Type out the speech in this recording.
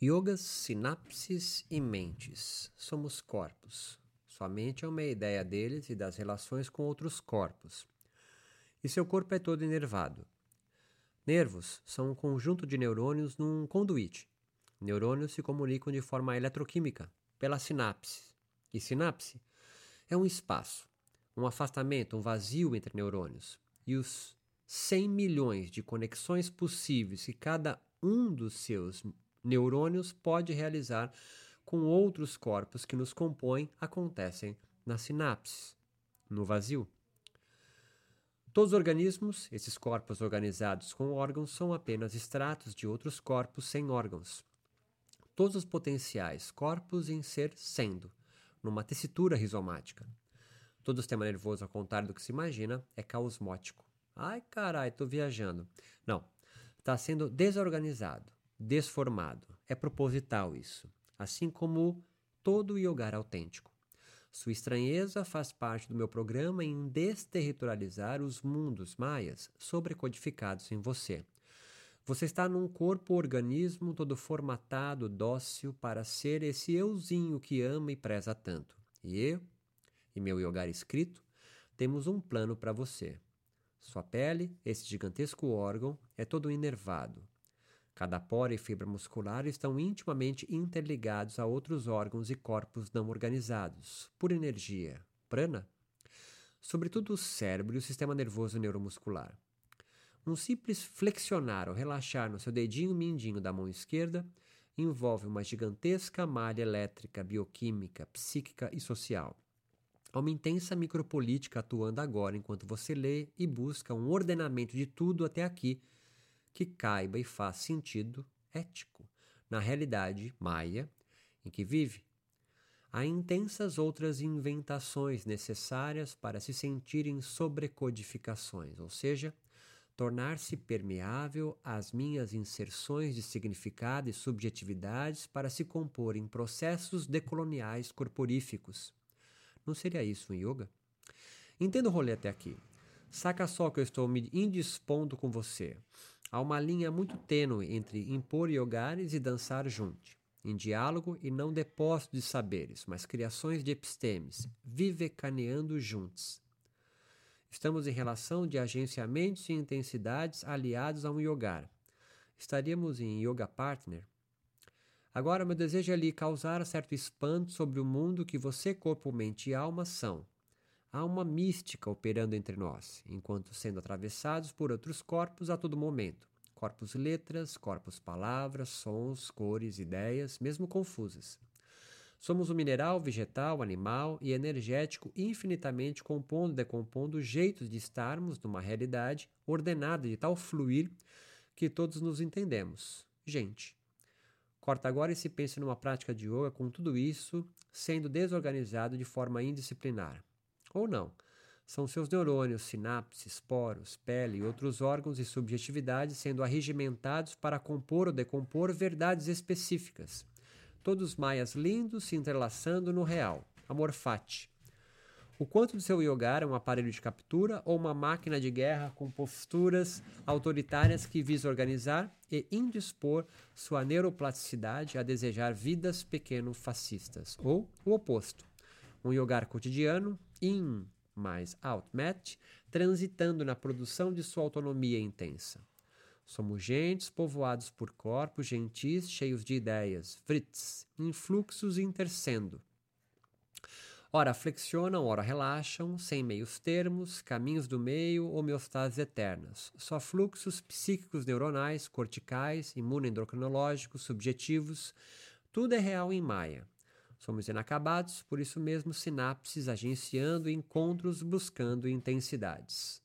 Yogas, sinapses e mentes. Somos corpos. Sua mente é uma ideia deles e das relações com outros corpos. E seu corpo é todo enervado. Nervos são um conjunto de neurônios num conduíte. Neurônios se comunicam de forma eletroquímica, pela sinapse. E sinapse é um espaço, um afastamento, um vazio entre neurônios. E os 100 milhões de conexões possíveis que cada um dos seus neurônios pode realizar com outros corpos que nos compõem acontecem nas sinapses, no vazio. Todos os organismos, esses corpos organizados com órgãos, são apenas extratos de outros corpos sem órgãos. Todos os potenciais corpos em ser sendo, numa tessitura rizomática. Todo o sistema nervoso, ao contrário do que se imagina, é caosmótico. Ai, carai, tô viajando. Não, está sendo desorganizado, desformado. É proposital isso, assim como todo yogar autêntico. Sua estranheza faz parte do meu programa em desterritorializar os mundos maias sobrecodificados em você. Você está num corpo-organismo todo formatado, dócil, para ser esse euzinho que ama e preza tanto. E eu, e meu yogar escrito, temos um plano para você. Sua pele, esse gigantesco órgão, é todo enervado. Cada poro e fibra muscular estão intimamente interligados a outros órgãos e corpos não organizados, por energia, prana, sobretudo o cérebro e o sistema nervoso neuromuscular. Um simples flexionar ou relaxar no seu dedinho mindinho da mão esquerda envolve uma gigantesca malha elétrica, bioquímica, psíquica e social. Há uma intensa micropolítica atuando agora enquanto você lê e busca um ordenamento de tudo até aqui que caiba e faz sentido ético na realidade maia em que vive. Há intensas outras inventações necessárias para se sentirem sobrecodificações, ou seja, tornar-se permeável às minhas inserções de significado e subjetividades para se compor em processos decoloniais corporíficos. Não seria isso um yoga? Entenda o rolê até aqui. Saca só que eu estou me indispondo com você. Há uma linha muito tênue entre impor yogares e dançar junto, em diálogo e não depósito de saberes, mas criações de epistemes, vivecaneando juntos. Estamos em relação de agenciamentos e intensidades aliados a um yogar. Estaríamos em yoga partner? Agora, meu desejo é lhe causar certo espanto sobre o mundo que você, corpo, mente e alma são. Há uma mística operando entre nós, enquanto sendo atravessados por outros corpos a todo momento. Corpos letras, corpos palavras, sons, cores, ideias, mesmo confusas. Somos um mineral, vegetal, animal e energético infinitamente compondo e decompondo jeitos de estarmos numa realidade ordenada de tal fluir que todos nos entendemos. Gente. Corta agora e se pense numa prática de yoga com tudo isso sendo desorganizado de forma indisciplinar. Ou não. São seus neurônios, sinapses, poros, pele e outros órgãos e subjetividades sendo arregimentados para compor ou decompor verdades específicas. Todos maias lindos se entrelaçando no real. Amor fati. O quanto do seu yogar é um aparelho de captura ou uma máquina de guerra com posturas autoritárias que visa organizar e indispor sua neuroplasticidade a desejar vidas pequeno-fascistas, ou o oposto, um yogar cotidiano, in mais out-match, transitando na produção de sua autonomia intensa. Somos gentes povoados por corpos gentis cheios de ideias, frits, influxos intercendo Ora flexionam, ora relaxam, sem meios termos, caminhos do meio, homeostases eternas. Só fluxos psíquicos neuronais, corticais, imunoendocrinológicos, subjetivos. Tudo é real em Maia. Somos inacabados, por isso mesmo sinapses agenciando encontros buscando intensidades.